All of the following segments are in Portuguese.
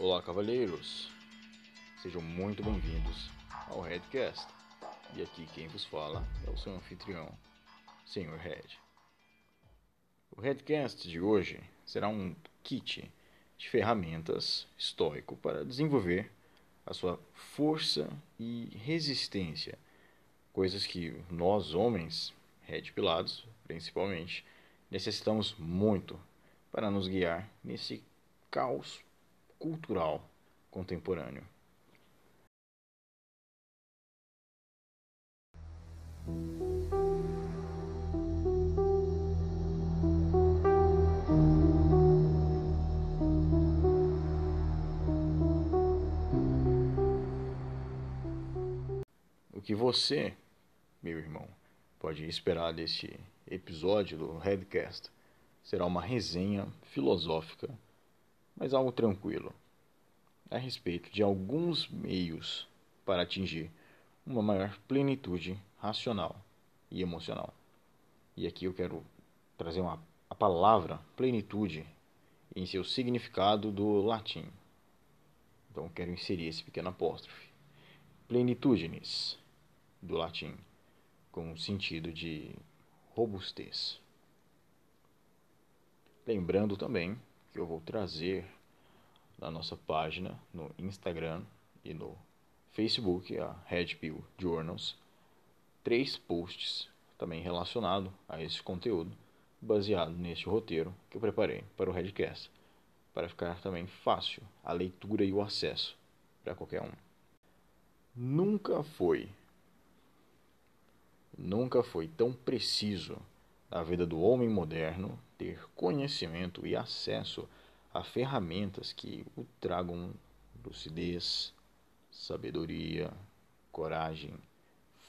Olá, cavalheiros! Sejam muito bem-vindos ao Redcast. E aqui quem vos fala é o seu anfitrião, Sr. Red. O Redcast de hoje será um kit de ferramentas estoico para desenvolver a sua força e resistência, coisas que nós homens, Red Pilados principalmente, necessitamos muito para nos guiar nesse caos cultural contemporâneo. O que você, meu irmão, pode esperar deste episódio do Redcast será uma resenha filosófica mas algo tranquilo, a respeito de alguns meios para atingir uma maior plenitude racional e emocional. E aqui eu quero trazer uma, a palavra plenitude em seu significado do latim. Então eu quero inserir esse pequeno apóstrofe. Plenitudinis, do latim, com o sentido de robustez. Lembrando também eu vou trazer na nossa página no Instagram e no Facebook, a Red Pill Journals, três posts também relacionados a esse conteúdo, baseado neste roteiro que eu preparei para o Redcast, para ficar também fácil a leitura e o acesso para qualquer um. Nunca foi, nunca foi tão preciso na vida do homem moderno ter conhecimento e acesso a ferramentas que o tragam lucidez, sabedoria, coragem,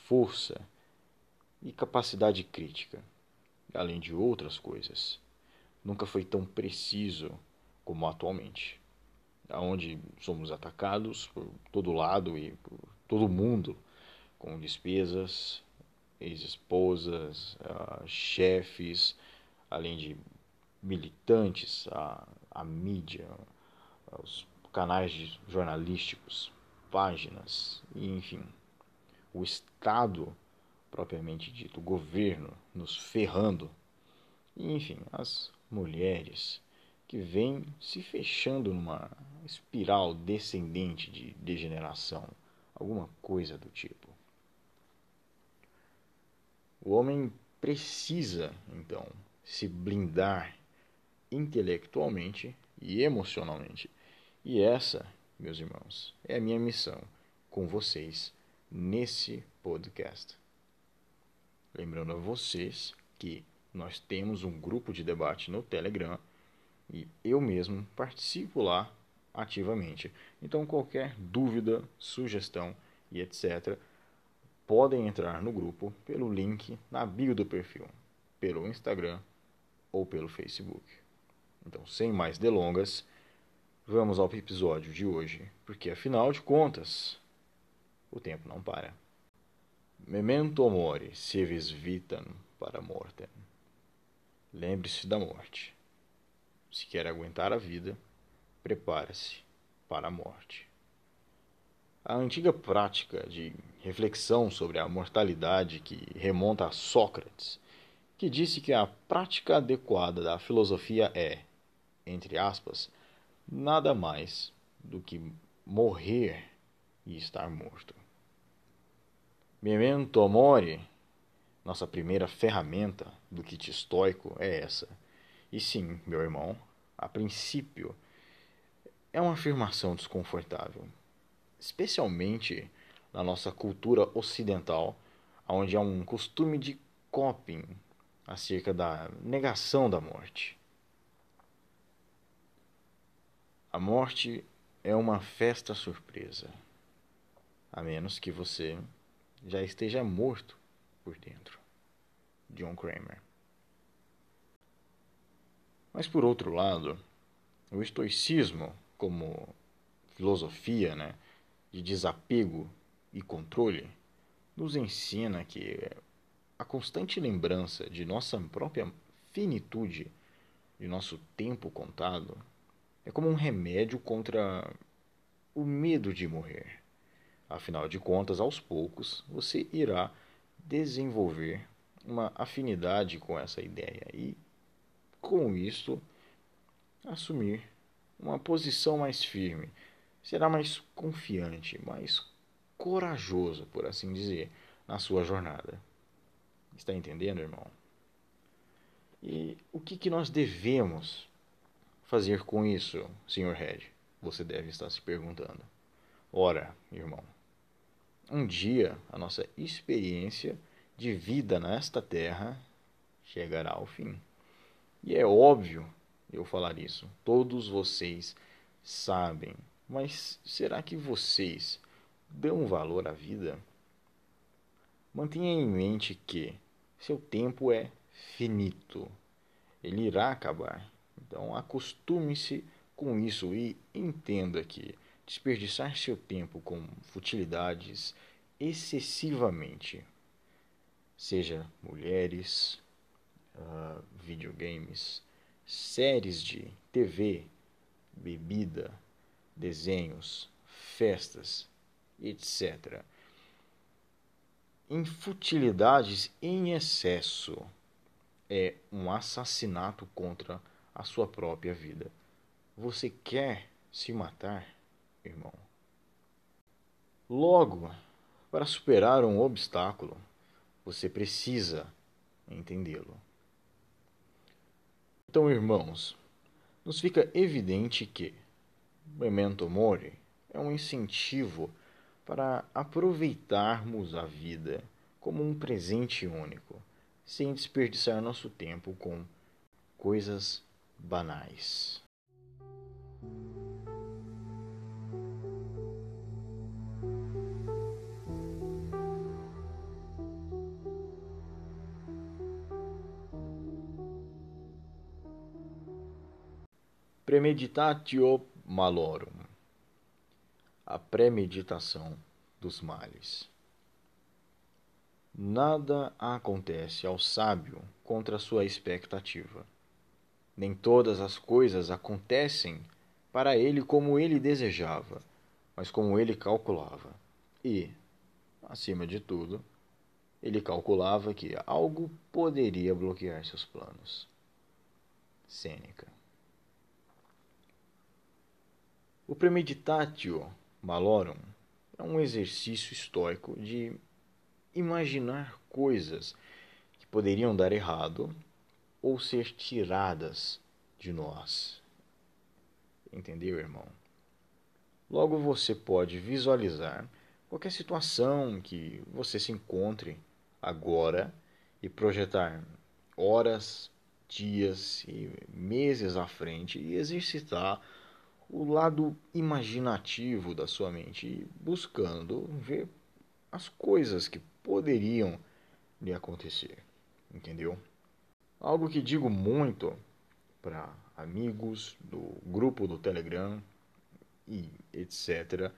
força e capacidade crítica, além de outras coisas. Nunca foi tão preciso como atualmente, aonde somos atacados por todo lado e por todo mundo com despesas, ex-esposas, uh, chefes, além de militantes, a, a mídia, os canais jornalísticos, páginas, enfim, o Estado propriamente dito, o governo nos ferrando, enfim, as mulheres que vêm se fechando numa espiral descendente de degeneração, alguma coisa do tipo. O homem precisa, então, se blindar intelectualmente e emocionalmente. E essa, meus irmãos, é a minha missão com vocês nesse podcast. Lembrando a vocês que nós temos um grupo de debate no Telegram e eu mesmo participo lá ativamente. Então, qualquer dúvida, sugestão e etc., podem entrar no grupo pelo link na bio do perfil, pelo Instagram ou pelo Facebook. Então, sem mais delongas, vamos ao episódio de hoje, porque afinal de contas, o tempo não para. Memento mori, se vis vitam para mortem. Lembre-se da morte. Se quer aguentar a vida, prepare-se para a morte. A antiga prática de reflexão sobre a mortalidade que remonta a Sócrates, que disse que a prática adequada da filosofia é entre aspas, nada mais do que morrer e estar morto. Memento mori, nossa primeira ferramenta do kit estoico é essa. E sim, meu irmão, a princípio é uma afirmação desconfortável, especialmente na nossa cultura ocidental, onde há um costume de coping acerca da negação da morte. A morte é uma festa surpresa, a menos que você já esteja morto por dentro. John Kramer. Mas por outro lado, o estoicismo, como filosofia né, de desapego e controle, nos ensina que a constante lembrança de nossa própria finitude, de nosso tempo contado, É como um remédio contra o medo de morrer. Afinal de contas, aos poucos, você irá desenvolver uma afinidade com essa ideia e, com isso, assumir uma posição mais firme. Será mais confiante, mais corajoso, por assim dizer, na sua jornada. Está entendendo, irmão? E o que, que nós devemos fazer com isso, Sr. Red? Você deve estar se perguntando. Ora, irmão, um dia a nossa experiência de vida nesta terra chegará ao fim. E é óbvio eu falar isso. Todos vocês sabem. Mas será que vocês dão valor à vida? Mantenha em mente que seu tempo é finito. Ele irá acabar. Então acostume-se com isso e entenda que desperdiçar seu tempo com futilidades excessivamente, seja mulheres, uh, videogames, séries de TV, bebida, desenhos, festas, etc. Em futilidades em excesso é um assassinato contra a sua própria vida. Você quer se matar? irmão. Logo, para superar um obstáculo, você precisa entendê-lo. Então, irmãos, nos fica evidente que Memento Mori é um incentivo para aproveitarmos a vida como um presente único, sem desperdiçar nosso tempo com coisas banais. Premeditatio malorum. A premeditação dos males. Nada acontece ao sábio contra sua expectativa. Nem todas as coisas acontecem para ele como ele desejava, mas como ele calculava. E, acima de tudo, ele calculava que algo poderia bloquear seus planos. Sêneca. O premeditatio malorum é um exercício estoico de imaginar coisas que poderiam dar errado ou ser tiradas de nós. Entendeu, irmão? Logo você pode visualizar qualquer situação que você se encontre agora e projetar horas, dias e meses à frente e exercitar o lado imaginativo da sua mente, buscando ver as coisas que poderiam lhe acontecer, entendeu? Algo que digo muito para amigos do grupo do Telegram e etc.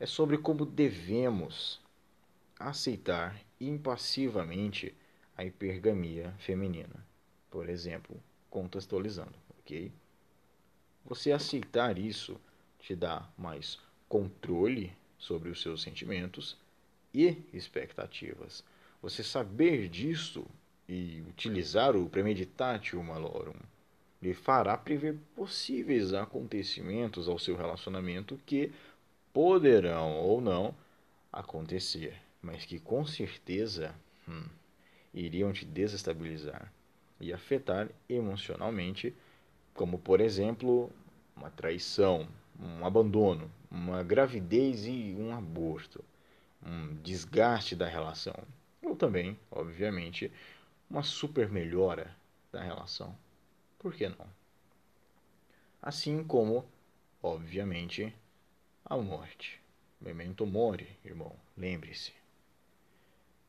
é sobre como devemos aceitar impassivamente a hipergamia feminina, por exemplo, contextualizando, ok? Você aceitar isso te dá mais controle sobre os seus sentimentos e expectativas. Você saber disso e utilizar o premeditatio malorum lhe fará prever possíveis acontecimentos ao seu relacionamento que poderão ou não acontecer, mas que com certeza hum, iriam te desestabilizar e afetar emocionalmente como por exemplo uma traição, um abandono, uma gravidez e um aborto, um desgaste da relação, ou também, obviamente, uma super melhora da relação. Por que não? Assim como, obviamente, a morte. Memento mori, irmão, lembre-se.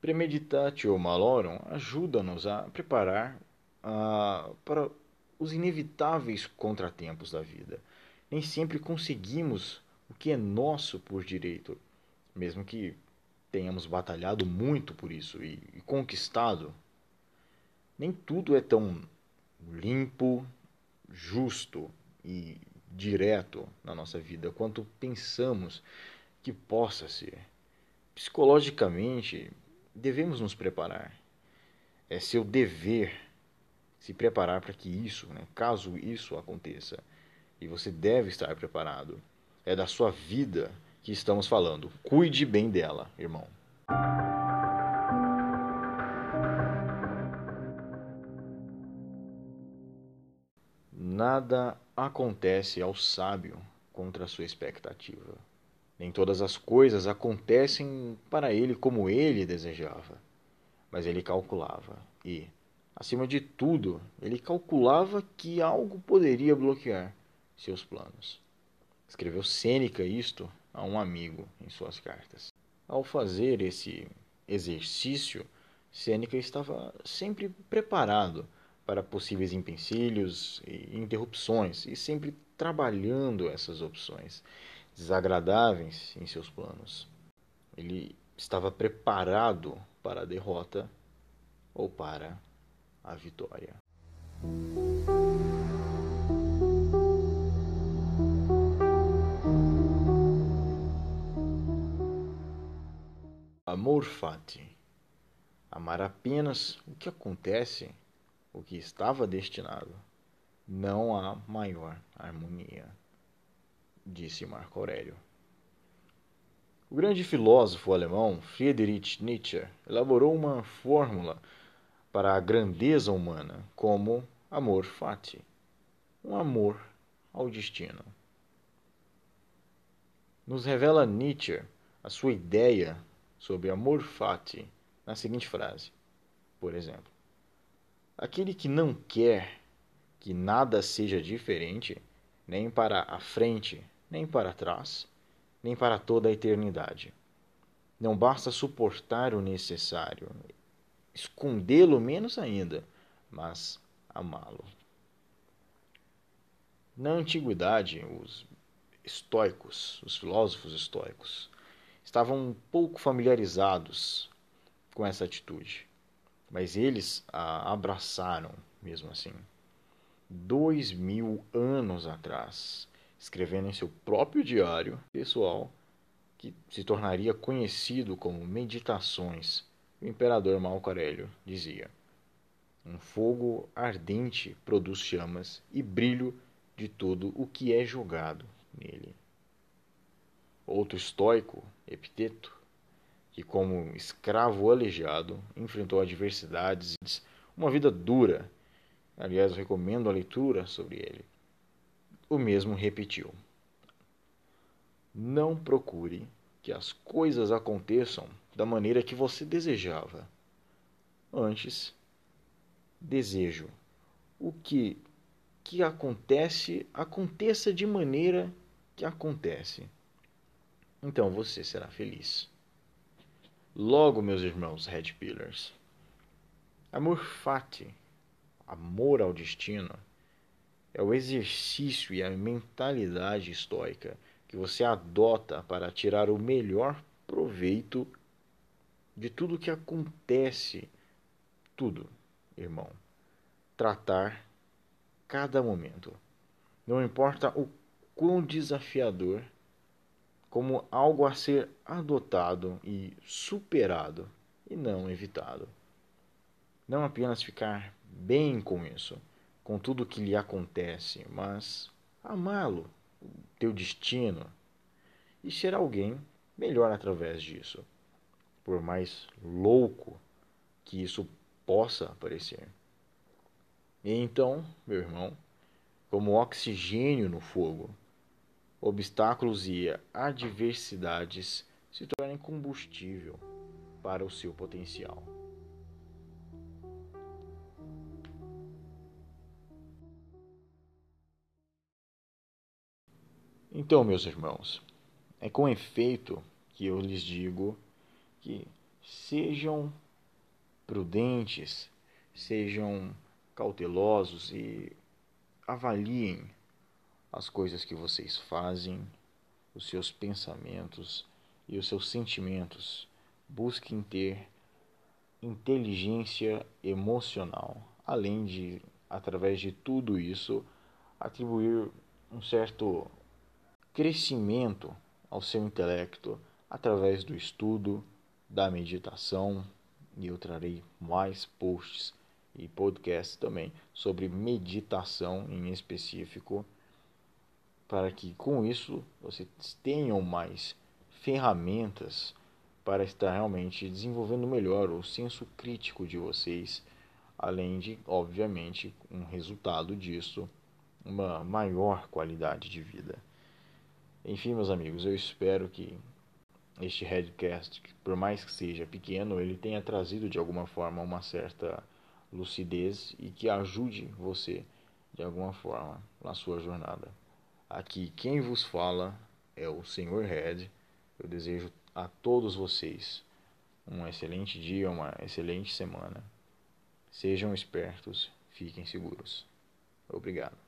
Premeditatio malorum ajuda-nos a preparar uh, para os inevitáveis contratempos da vida. Nem sempre conseguimos o que é nosso por direito, mesmo que tenhamos batalhado muito por isso e, e conquistado. Nem tudo é tão limpo, justo e direto na nossa vida quanto pensamos que possa ser. Psicologicamente, devemos nos preparar. É seu dever se preparar para que isso, né, caso isso aconteça, e você deve estar preparado. É da sua vida que estamos falando. Cuide bem dela, irmão. Nada acontece ao sábio contra a sua expectativa. Nem todas as coisas acontecem para ele como ele desejava, mas ele calculava e, acima de tudo, ele calculava que algo poderia bloquear seus planos. Escreveu Sêneca isto a um amigo em suas cartas. Ao fazer esse exercício, Sêneca estava sempre preparado para possíveis empecilhos e interrupções e sempre trabalhando essas opções desagradáveis em seus planos. Ele estava preparado para a derrota ou para a vitória. Amor fati. Amar apenas o que acontece o que estava destinado, não há maior harmonia, disse Marco Aurélio. O grande filósofo alemão Friedrich Nietzsche elaborou uma fórmula para a grandeza humana como amor fati, um amor ao destino. Nos revela Nietzsche a sua ideia sobre amor fati na seguinte frase, por exemplo: Aquele que não quer que nada seja diferente, nem para a frente, nem para trás, nem para toda a eternidade. Não basta suportar o necessário, escondê-lo menos ainda, mas amá-lo. Na antiguidade, os estoicos, os filósofos estoicos, estavam um pouco familiarizados com essa atitude mas eles a abraçaram mesmo assim. Dois mil anos atrás, escrevendo em seu próprio diário pessoal, que se tornaria conhecido como Meditações, o imperador Marco Aurélio dizia: Um fogo ardente produz chamas e brilho de tudo o que é jogado nele. Outro estoico, Epiteto, que, como escravo aleijado, enfrentou adversidades, uma vida dura. Aliás, eu recomendo a leitura sobre ele. O mesmo repetiu: Não procure que as coisas aconteçam da maneira que você desejava. Antes, desejo o que que acontece aconteça de maneira que acontece. Então você será feliz. Logo, meus irmãos Red Pillars, amor fati, amor ao destino, é o exercício e a mentalidade estoica que você adota para tirar o melhor proveito de tudo que acontece, tudo, irmão. Tratar cada momento. Não importa o quão desafiador como algo a ser adotado e superado e não evitado. Não apenas ficar bem com isso, com tudo que lhe acontece, mas amá-lo, teu destino, e ser alguém melhor através disso, por mais louco que isso possa parecer. E então, meu irmão, como oxigênio no fogo, obstáculos e adversidades se tornem combustível para o seu potencial. Então, meus irmãos, é com efeito que eu lhes digo que sejam prudentes, sejam cautelosos e avaliem as coisas que vocês fazem, os seus pensamentos e os seus sentimentos. Busquem ter inteligência emocional, além de, através de tudo isso, atribuir um certo crescimento ao seu intelecto através do estudo, da meditação, e eu trarei mais posts e podcasts também sobre meditação em específico, para que com isso vocês tenham mais ferramentas para estar realmente desenvolvendo melhor o senso crítico de vocês, além de, obviamente, um resultado disso, uma maior qualidade de vida. Enfim, meus amigos, eu espero que este headcast, por mais que seja pequeno, ele tenha trazido de alguma forma uma certa lucidez e que ajude você de alguma forma na sua jornada. Aqui quem vos fala é o Senhor Red. Eu desejo a todos vocês um excelente dia, uma excelente semana. Sejam espertos, fiquem seguros. Obrigado.